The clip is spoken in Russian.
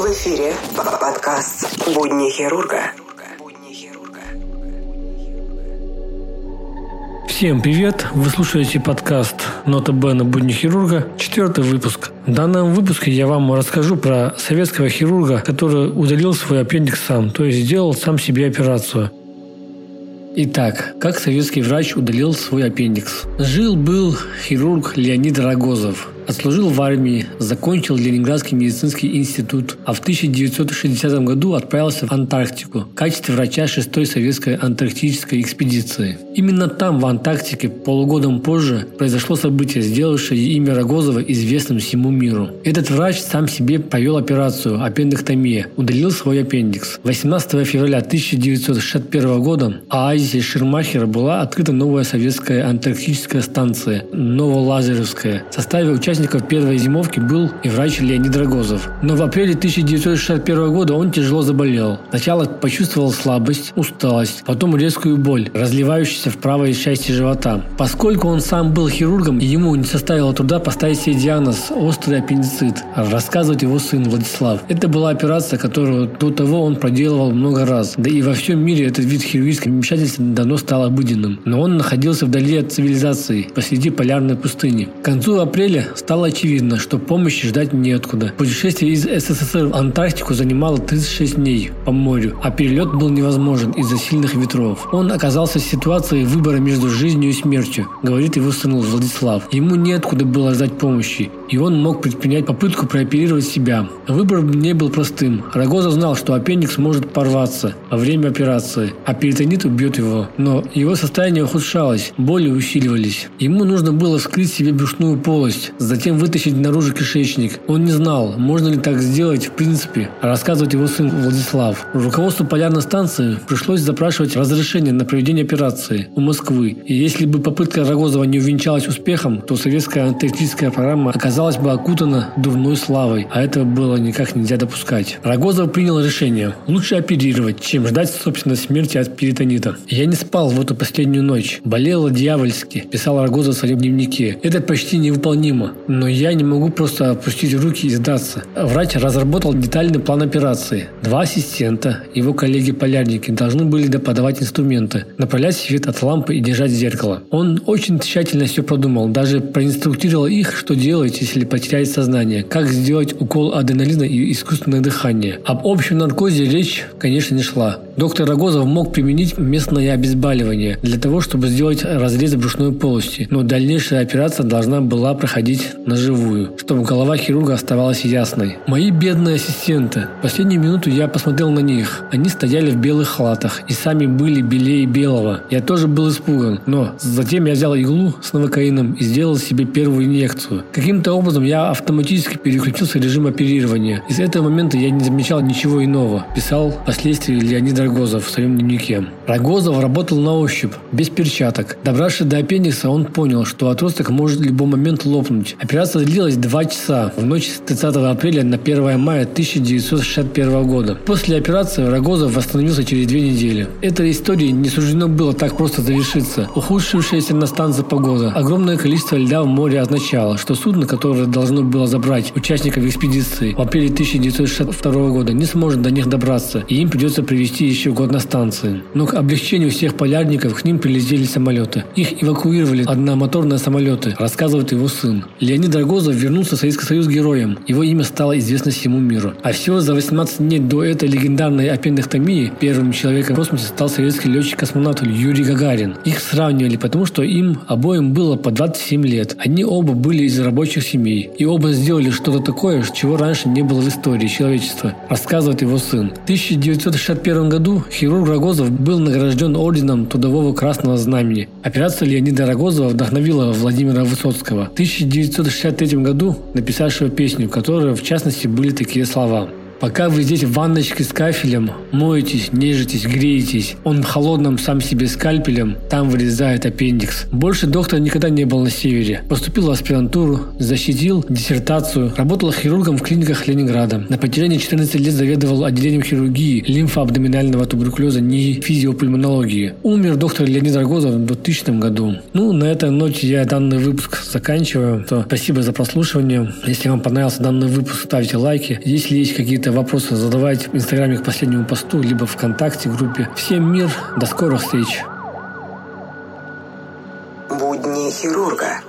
эфире подкаст «Будни хирурга». Всем привет! Вы слушаете подкаст «Нота Бена. Будни хирурга», четвертый выпуск. В данном выпуске я вам расскажу про советского хирурга, который удалил свой аппендикс сам, то есть сделал сам себе операцию. Итак, как советский врач удалил свой аппендикс? Жил-был хирург Леонид Рогозов – Отслужил в армии, закончил Ленинградский медицинский институт, а в 1960 году отправился в Антарктику в качестве врача 6-й советской антарктической экспедиции. Именно там, в Антарктике, полугодом позже, произошло событие, сделавшее имя Рогозова известным всему миру. Этот врач сам себе провел операцию аппендэктомия, удалил свой аппендикс. 18 февраля 1961 года оазисе Шермахера была открыта новая советская антарктическая станция Новолазеревская в составе участников участников первой зимовки был и врач Леонид Рогозов. Но в апреле 1961 года он тяжело заболел. Сначала почувствовал слабость, усталость, потом резкую боль, разливающуюся в правой части живота. Поскольку он сам был хирургом, ему не составило труда поставить себе диагноз «острый аппендицит», рассказывать его сын Владислав. Это была операция, которую до того он проделывал много раз. Да и во всем мире этот вид хирургического вмешательства давно стал обыденным. Но он находился вдали от цивилизации, посреди полярной пустыни. К концу апреля стало очевидно, что помощи ждать неоткуда. Путешествие из СССР в Антарктику занимало 36 дней по морю, а перелет был невозможен из-за сильных ветров. Он оказался в ситуации выбора между жизнью и смертью, говорит его сын Владислав. Ему неоткуда было ждать помощи, и он мог предпринять попытку прооперировать себя. Выбор не был простым. Рогоза знал, что аппендикс может порваться во время операции, а перитонит убьет его. Но его состояние ухудшалось, боли усиливались. Ему нужно было вскрыть себе брюшную полость, затем вытащить наружу кишечник. Он не знал, можно ли так сделать в принципе, рассказывать его сын Владислав. Руководству полярной станции пришлось запрашивать разрешение на проведение операции у Москвы. И если бы попытка Рогозова не увенчалась успехом, то советская антарктическая программа оказалась бы окутана дурной славой, а этого было никак нельзя допускать. Рогозов принял решение – лучше оперировать, чем ждать, собственно, смерти от перитонита. «Я не спал в эту последнюю ночь. Болела дьявольски», – писал Рогозов в своем дневнике. «Это почти невыполнимо но я не могу просто опустить руки и сдаться. Врач разработал детальный план операции. Два ассистента, его коллеги-полярники, должны были подавать инструменты, направлять свет от лампы и держать зеркало. Он очень тщательно все продумал, даже проинструктировал их, что делать, если потеряет сознание, как сделать укол адреналина и искусственное дыхание. Об общем наркозе речь, конечно, не шла. Доктор Рогозов мог применить местное обезболивание для того, чтобы сделать разрез брюшной полости, но дальнейшая операция должна была проходить на живую, чтобы голова хирурга оставалась ясной. Мои бедные ассистенты. В последнюю минуту я посмотрел на них. Они стояли в белых халатах и сами были белее белого. Я тоже был испуган, но затем я взял иглу с новокаином и сделал себе первую инъекцию. Каким-то образом я автоматически переключился в режим оперирования. И с этого момента я не замечал ничего иного, писал впоследствии Леонид Рогозов в своем дневнике. Рогозов работал на ощупь, без перчаток. Добравшись до аппендикса, он понял, что отросток может в любой момент лопнуть. Операция длилась два часа в ночь с 30 апреля на 1 мая 1961 года. После операции Рогозов восстановился через две недели. Этой истории не суждено было так просто завершиться. Ухудшившаяся на станции погода, огромное количество льда в море означало, что судно, которое должно было забрать участников экспедиции в апреле 1962 года, не сможет до них добраться, и им придется провести еще год на станции. Но к облегчению всех полярников к ним прилетели самолеты. Их эвакуировали одномоторные самолеты, рассказывает его сын. Леонид Рогозов вернулся в Советский Союз героем. Его имя стало известно всему миру. А всего за 18 дней до этой легендарной аппендэктомии первым человеком в космосе стал советский летчик-космонавт Юрий Гагарин. Их сравнивали, потому что им обоим было по 27 лет. Они оба были из рабочих семей. И оба сделали что-то такое, чего раньше не было в истории человечества, рассказывает его сын. В 1961 году хирург Рогозов был награжден орденом Трудового Красного Знамени. Операция Леонида Рогозова вдохновила Владимира Высоцкого. В 19 1963 году написавшего песню, в которой в частности были такие слова – Пока вы здесь в ванночке с кафелем, моетесь, нежитесь, греетесь, он в холодном сам себе скальпелем, там вырезает аппендикс. Больше доктор никогда не был на севере. Поступил в аспирантуру, защитил диссертацию, работал хирургом в клиниках Ленинграда. На протяжении 14 лет заведовал отделением хирургии, лимфоабдоминального туберкулеза, не физиопульмонологии. Умер доктор Леонид Рогозов в 2000 году. Ну, на этой ноте я данный выпуск заканчиваю. То спасибо за прослушивание. Если вам понравился данный выпуск, ставьте лайки. Если есть какие-то вопросы задавайте в Инстаграме к последнему посту, либо в ВКонтакте группе. Всем мир, до скорых встреч! Будни хирурга.